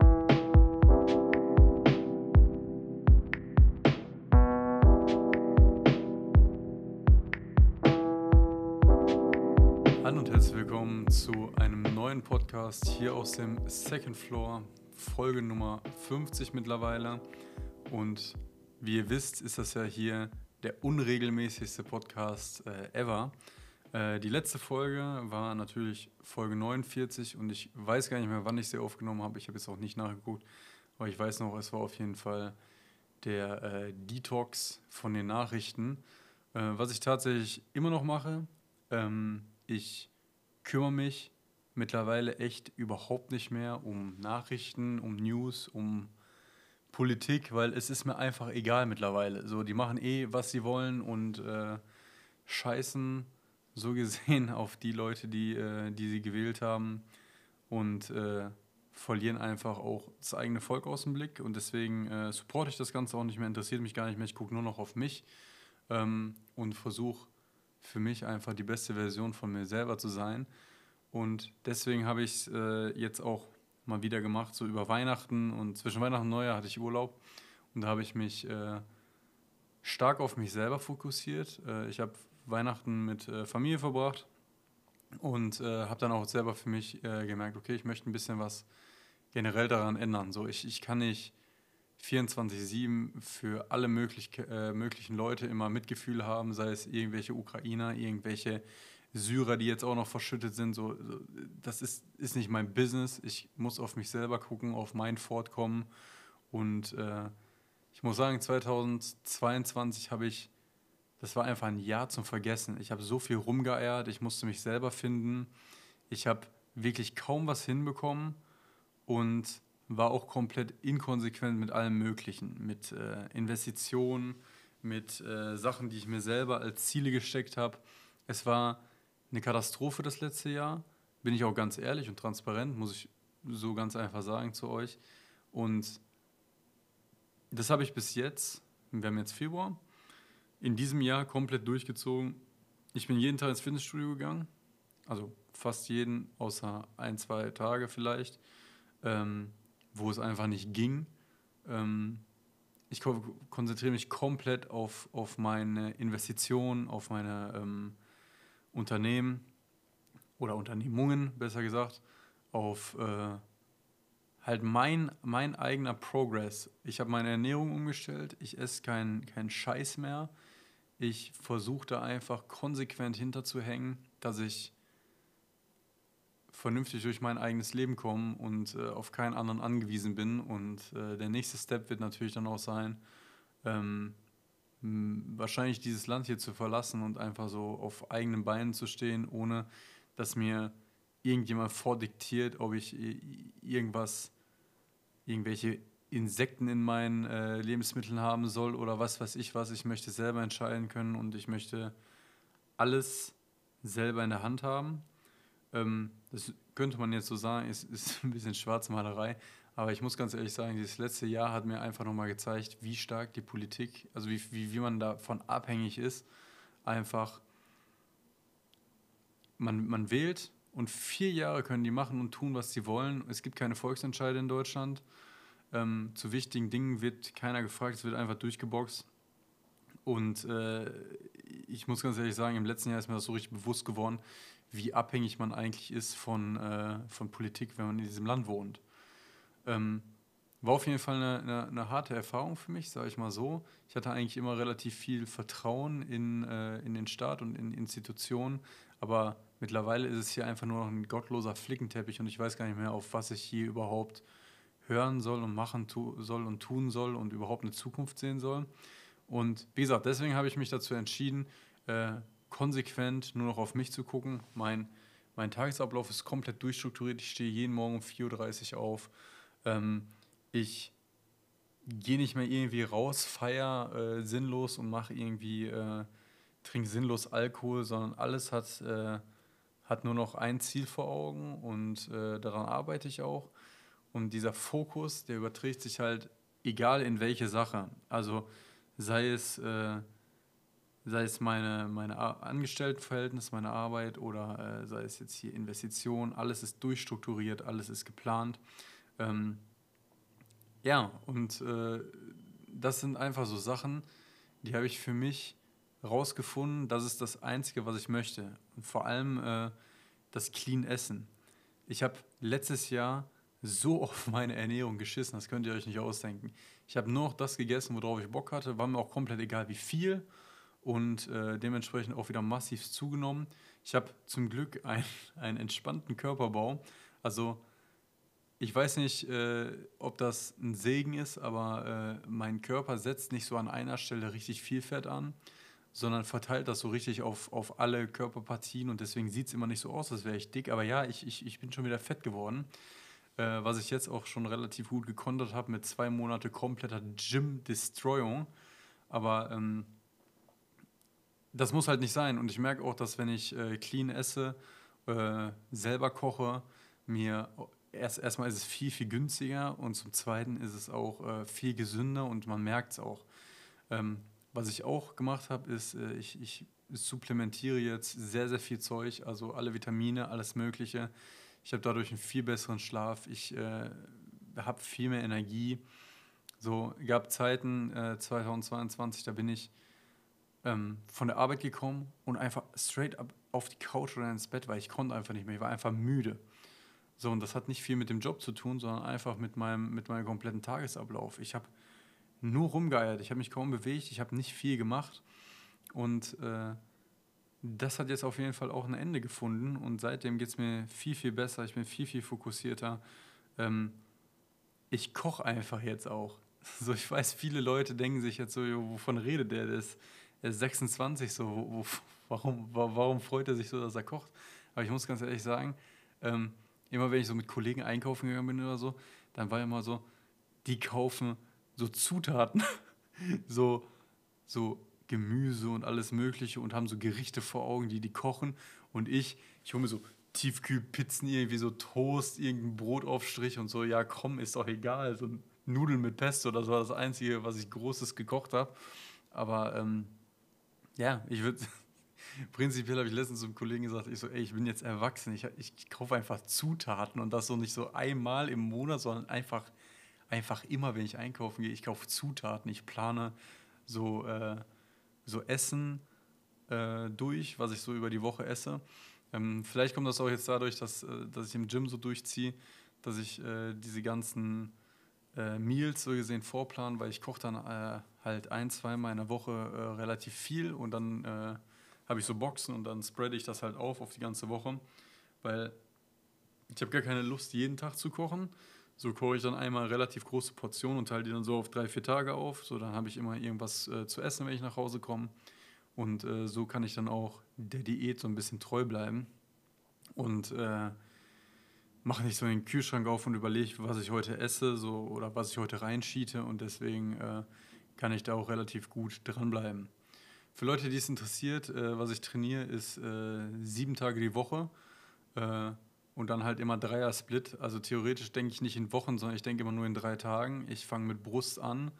Hallo und herzlich willkommen zu einem neuen Podcast hier aus dem Second Floor, Folge Nummer 50 mittlerweile. Und wie ihr wisst, ist das ja hier der unregelmäßigste Podcast äh, ever. Äh, die letzte Folge war natürlich Folge 49 und ich weiß gar nicht mehr, wann ich sie aufgenommen habe. Ich habe jetzt auch nicht nachgeguckt, aber ich weiß noch, es war auf jeden Fall der äh, Detox von den Nachrichten. Äh, was ich tatsächlich immer noch mache, ähm, ich kümmere mich mittlerweile echt überhaupt nicht mehr um Nachrichten, um News, um Politik, weil es ist mir einfach egal mittlerweile. So, die machen eh, was sie wollen und äh, scheißen so gesehen auf die Leute, die, äh, die sie gewählt haben und äh, verlieren einfach auch das eigene Volk aus dem Blick. Und deswegen äh, supporte ich das Ganze auch nicht mehr, interessiert mich gar nicht mehr. Ich gucke nur noch auf mich ähm, und versuche für mich einfach die beste Version von mir selber zu sein. Und deswegen habe ich es äh, jetzt auch mal wieder gemacht, so über Weihnachten und zwischen Weihnachten und Neujahr hatte ich Urlaub und da habe ich mich äh, stark auf mich selber fokussiert. Äh, ich habe Weihnachten mit äh, Familie verbracht und äh, habe dann auch selber für mich äh, gemerkt, okay, ich möchte ein bisschen was generell daran ändern. So, ich, ich kann nicht 24-7 für alle möglich, äh, möglichen Leute immer Mitgefühl haben, sei es irgendwelche Ukrainer, irgendwelche Syrer, die jetzt auch noch verschüttet sind. So, das ist, ist nicht mein Business. Ich muss auf mich selber gucken, auf mein Fortkommen. Und äh, ich muss sagen, 2022 habe ich das war einfach ein Jahr zum Vergessen. Ich habe so viel rumgeeiert, ich musste mich selber finden. Ich habe wirklich kaum was hinbekommen und war auch komplett inkonsequent mit allem Möglichen, mit äh, Investitionen, mit äh, Sachen, die ich mir selber als Ziele gesteckt habe. Es war eine Katastrophe das letzte Jahr, bin ich auch ganz ehrlich und transparent, muss ich so ganz einfach sagen zu euch. Und das habe ich bis jetzt, wir haben jetzt Februar, in diesem Jahr komplett durchgezogen. Ich bin jeden Tag ins Fitnessstudio gegangen, also fast jeden, außer ein, zwei Tage vielleicht, ähm, wo es einfach nicht ging. Ähm, ich ko konzentriere mich komplett auf, auf meine Investitionen, auf meine ähm, Unternehmen oder Unternehmungen, besser gesagt, auf äh, halt mein, mein eigener Progress. Ich habe meine Ernährung umgestellt, ich esse keinen kein Scheiß mehr. Ich versuche da einfach konsequent hinterzuhängen, dass ich vernünftig durch mein eigenes Leben komme und äh, auf keinen anderen angewiesen bin. Und äh, der nächste Step wird natürlich dann auch sein, ähm, wahrscheinlich dieses Land hier zu verlassen und einfach so auf eigenen Beinen zu stehen, ohne dass mir irgendjemand vordiktiert, ob ich irgendwas, irgendwelche Insekten in meinen äh, Lebensmitteln haben soll oder was weiß ich was. Ich möchte selber entscheiden können und ich möchte alles selber in der Hand haben. Ähm, das könnte man jetzt so sagen, ist, ist ein bisschen Schwarzmalerei. Aber ich muss ganz ehrlich sagen, dieses letzte Jahr hat mir einfach nochmal gezeigt, wie stark die Politik, also wie, wie, wie man davon abhängig ist. Einfach, man, man wählt und vier Jahre können die machen und tun, was sie wollen. Es gibt keine Volksentscheide in Deutschland. Ähm, zu wichtigen Dingen wird keiner gefragt, es wird einfach durchgeboxt. Und äh, ich muss ganz ehrlich sagen, im letzten Jahr ist mir das so richtig bewusst geworden, wie abhängig man eigentlich ist von, äh, von Politik, wenn man in diesem Land wohnt. Ähm, war auf jeden Fall eine, eine, eine harte Erfahrung für mich, sage ich mal so. Ich hatte eigentlich immer relativ viel Vertrauen in, äh, in den Staat und in Institutionen, aber mittlerweile ist es hier einfach nur noch ein gottloser Flickenteppich und ich weiß gar nicht mehr, auf was ich hier überhaupt hören soll und machen soll und tun soll und überhaupt eine Zukunft sehen soll. Und wie gesagt, deswegen habe ich mich dazu entschieden, äh, konsequent nur noch auf mich zu gucken. Mein, mein Tagesablauf ist komplett durchstrukturiert. Ich stehe jeden Morgen um 4.30 Uhr auf. Ähm, ich gehe nicht mehr irgendwie raus, feier äh, sinnlos und mache irgendwie, äh, trinke sinnlos Alkohol, sondern alles hat, äh, hat nur noch ein Ziel vor Augen und äh, daran arbeite ich auch. Und dieser Fokus, der überträgt sich halt egal in welche Sache. Also sei es, äh, sei es meine, meine Angestelltenverhältnis, meine Arbeit oder äh, sei es jetzt hier Investition, alles ist durchstrukturiert, alles ist geplant. Ähm, ja, und äh, das sind einfach so Sachen, die habe ich für mich rausgefunden, das ist das Einzige, was ich möchte. Und vor allem äh, das Clean Essen. Ich habe letztes Jahr so auf meine Ernährung geschissen, das könnt ihr euch nicht ausdenken. Ich habe nur noch das gegessen, worauf ich Bock hatte, war mir auch komplett egal, wie viel und äh, dementsprechend auch wieder massiv zugenommen. Ich habe zum Glück ein, einen entspannten Körperbau. Also ich weiß nicht, äh, ob das ein Segen ist, aber äh, mein Körper setzt nicht so an einer Stelle richtig viel Fett an, sondern verteilt das so richtig auf, auf alle Körperpartien und deswegen sieht es immer nicht so aus, als wäre ich dick. Aber ja, ich, ich, ich bin schon wieder fett geworden, äh, was ich jetzt auch schon relativ gut gekontert habe mit zwei Monate kompletter Gym-Destroyung. Aber ähm, das muss halt nicht sein und ich merke auch, dass wenn ich äh, clean esse, äh, selber koche, mir erst erstmal ist es viel, viel günstiger und zum Zweiten ist es auch äh, viel gesünder und man merkt es auch. Ähm, was ich auch gemacht habe, ist, äh, ich, ich supplementiere jetzt sehr, sehr viel Zeug, also alle Vitamine, alles Mögliche. Ich habe dadurch einen viel besseren Schlaf, ich äh, habe viel mehr Energie. So gab Zeiten 2022, äh, da bin ich ähm, von der Arbeit gekommen und einfach straight up auf die Couch oder ins Bett, weil ich konnte einfach nicht mehr, ich war einfach müde. So, und das hat nicht viel mit dem Job zu tun, sondern einfach mit meinem, mit meinem kompletten Tagesablauf. Ich habe nur rumgeeiert, ich habe mich kaum bewegt, ich habe nicht viel gemacht. Und äh, das hat jetzt auf jeden Fall auch ein Ende gefunden und seitdem geht es mir viel, viel besser, ich bin viel, viel fokussierter. Ähm, ich koche einfach jetzt auch. So, ich weiß, viele Leute denken sich jetzt so, wovon redet der? Der ist, der ist 26, so, wo, warum, warum freut er sich so, dass er kocht? Aber ich muss ganz ehrlich sagen, ähm, immer wenn ich so mit Kollegen einkaufen gegangen bin oder so, dann war immer so, die kaufen so Zutaten, so, so Gemüse und alles Mögliche und haben so Gerichte vor Augen, die die kochen. Und ich, ich hole mir so Tiefkühlpizzen, irgendwie so Toast, irgendein Brotaufstrich und so. Ja, komm, ist doch egal. So Nudeln mit Pesto, das war das Einzige, was ich Großes gekocht habe. Aber ähm, ja, ich würde prinzipiell habe ich letztens zum Kollegen gesagt, ich so, ey, ich bin jetzt erwachsen, ich, ich kaufe einfach Zutaten und das so nicht so einmal im Monat, sondern einfach, einfach immer, wenn ich einkaufen gehe, ich kaufe Zutaten, ich plane so, äh, so Essen äh, durch, was ich so über die Woche esse. Ähm, vielleicht kommt das auch jetzt dadurch, dass, äh, dass ich im Gym so durchziehe, dass ich äh, diese ganzen äh, Meals so gesehen vorplanen, weil ich koche dann äh, halt ein, zweimal in der Woche relativ viel und dann habe ich so Boxen und dann spreade ich das halt auf auf die ganze Woche, weil ich habe gar keine Lust, jeden Tag zu kochen. So koche ich dann einmal relativ große Portionen und teile die dann so auf drei, vier Tage auf. So, dann habe ich immer irgendwas äh, zu essen, wenn ich nach Hause komme. Und äh, so kann ich dann auch der Diät so ein bisschen treu bleiben. Und äh, mache nicht so den Kühlschrank auf und überlege, was ich heute esse so, oder was ich heute reinschiete. Und deswegen äh, kann ich da auch relativ gut dranbleiben. Für Leute, die es interessiert, äh, was ich trainiere, ist äh, sieben Tage die Woche äh, und dann halt immer Dreier-Split. Also theoretisch denke ich nicht in Wochen, sondern ich denke immer nur in drei Tagen. Ich fange mit Brust an,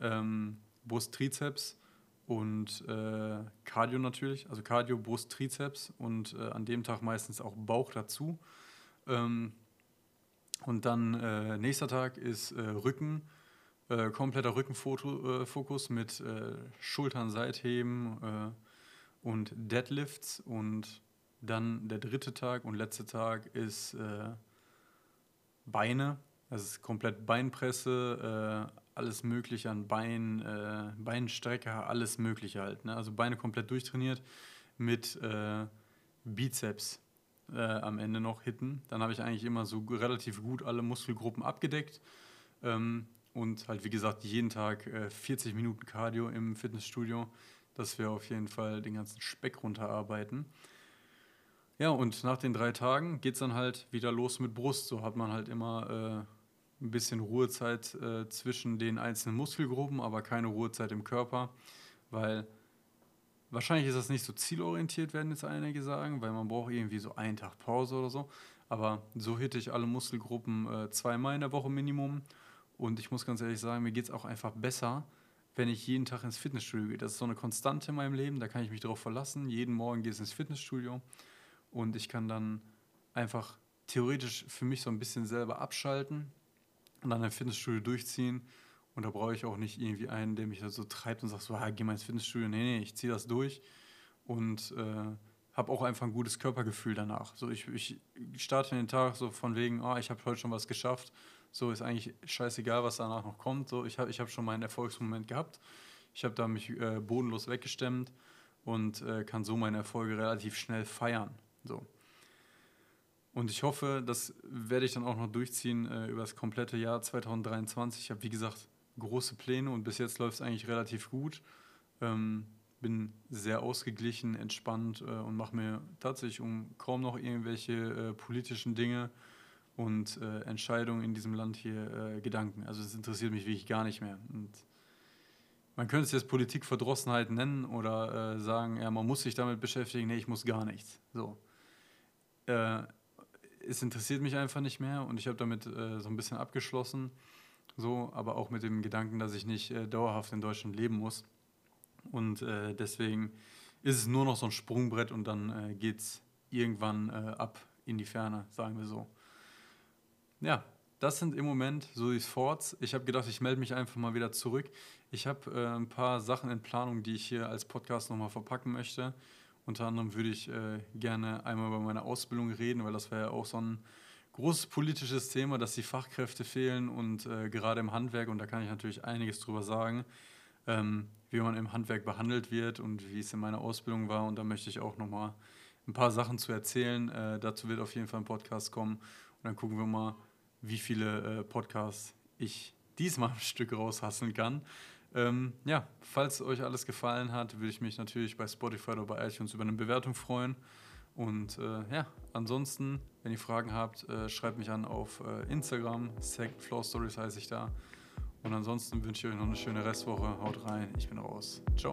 ähm, Brust-Trizeps und äh, Cardio natürlich. Also Cardio, Brust, Trizeps und äh, an dem Tag meistens auch Bauch dazu. Ähm, und dann äh, nächster Tag ist Rücken äh, kompletter Rückenfokus äh, mit äh, Schultern, Seitheben äh, und Deadlifts. Und dann der dritte Tag und letzte Tag ist äh, Beine. Das ist komplett Beinpresse, äh, alles Mögliche an Bein, Beinstrecker, alles Mögliche halt. Ne? Also Beine komplett durchtrainiert mit Bizeps. am Ende noch hitten. Dann habe ich eigentlich immer so relativ gut alle Muskelgruppen abgedeckt. Ähm, und halt, wie gesagt, jeden Tag äh, 40 Minuten Cardio im Fitnessstudio, dass wir auf jeden Fall den ganzen Speck runterarbeiten. Ja, und nach den drei Tagen geht es dann halt wieder los mit Brust. So hat man halt immer äh, ein bisschen Ruhezeit äh, zwischen den einzelnen Muskelgruppen, aber keine Ruhezeit im Körper, weil wahrscheinlich ist das nicht so zielorientiert, werden jetzt einige sagen, weil man braucht irgendwie so einen Tag Pause oder so. Aber so hitte ich alle Muskelgruppen äh, zweimal in der Woche Minimum und ich muss ganz ehrlich sagen, mir geht es auch einfach besser, wenn ich jeden Tag ins Fitnessstudio gehe. Das ist so eine Konstante in meinem Leben, da kann ich mich darauf verlassen. Jeden Morgen gehe ich ins Fitnessstudio und ich kann dann einfach theoretisch für mich so ein bisschen selber abschalten und dann ein Fitnessstudio durchziehen. Und da brauche ich auch nicht irgendwie einen, der mich so treibt und sagt so, ah, geh mal ins Fitnessstudio. Nee, nee, ich ziehe das durch und äh, habe auch einfach ein gutes Körpergefühl danach. So, ich, ich starte den Tag so von wegen, ah, ich habe heute schon was geschafft. So ist eigentlich scheißegal, was danach noch kommt. So, ich habe ich hab schon meinen Erfolgsmoment gehabt. Ich habe da mich äh, bodenlos weggestemmt und äh, kann so meine Erfolge relativ schnell feiern. So. Und ich hoffe, das werde ich dann auch noch durchziehen äh, über das komplette Jahr 2023. Ich habe, wie gesagt, große Pläne und bis jetzt läuft es eigentlich relativ gut. Ähm, bin sehr ausgeglichen, entspannt äh, und mache mir tatsächlich um kaum noch irgendwelche äh, politischen Dinge und äh, Entscheidungen in diesem Land hier äh, Gedanken. Also es interessiert mich wirklich gar nicht mehr. Und man könnte es jetzt Politikverdrossenheit nennen oder äh, sagen, ja, man muss sich damit beschäftigen. Nee, ich muss gar nichts. So. Äh, es interessiert mich einfach nicht mehr und ich habe damit so ein bisschen abgeschlossen so, aber auch mit dem Gedanken, dass ich nicht äh, dauerhaft in Deutschland leben muss. Und äh, deswegen ist es nur noch so ein Sprungbrett und dann äh, geht es irgendwann äh, ab in die Ferne, sagen wir so. Ja, das sind im Moment so die Thoughts. Ich habe gedacht, ich melde mich einfach mal wieder zurück. Ich habe äh, ein paar Sachen in Planung, die ich hier als Podcast nochmal verpacken möchte. Unter anderem würde ich äh, gerne einmal über meine Ausbildung reden, weil das wäre ja auch so ein großes politisches Thema, dass die Fachkräfte fehlen und äh, gerade im Handwerk, und da kann ich natürlich einiges drüber sagen, ähm, wie man im Handwerk behandelt wird und wie es in meiner Ausbildung war. Und da möchte ich auch nochmal ein paar Sachen zu erzählen. Äh, dazu wird auf jeden Fall ein Podcast kommen. Und dann gucken wir mal, wie viele äh, Podcasts ich diesmal ein Stück raushasseln kann. Ähm, ja, falls euch alles gefallen hat, würde ich mich natürlich bei Spotify oder bei iTunes über eine Bewertung freuen. Und äh, ja, ansonsten, wenn ihr Fragen habt, äh, schreibt mich an auf äh, Instagram. Stories heiße ich da. Und ansonsten wünsche ich euch noch eine schöne Restwoche. Haut rein, ich bin raus. Ciao.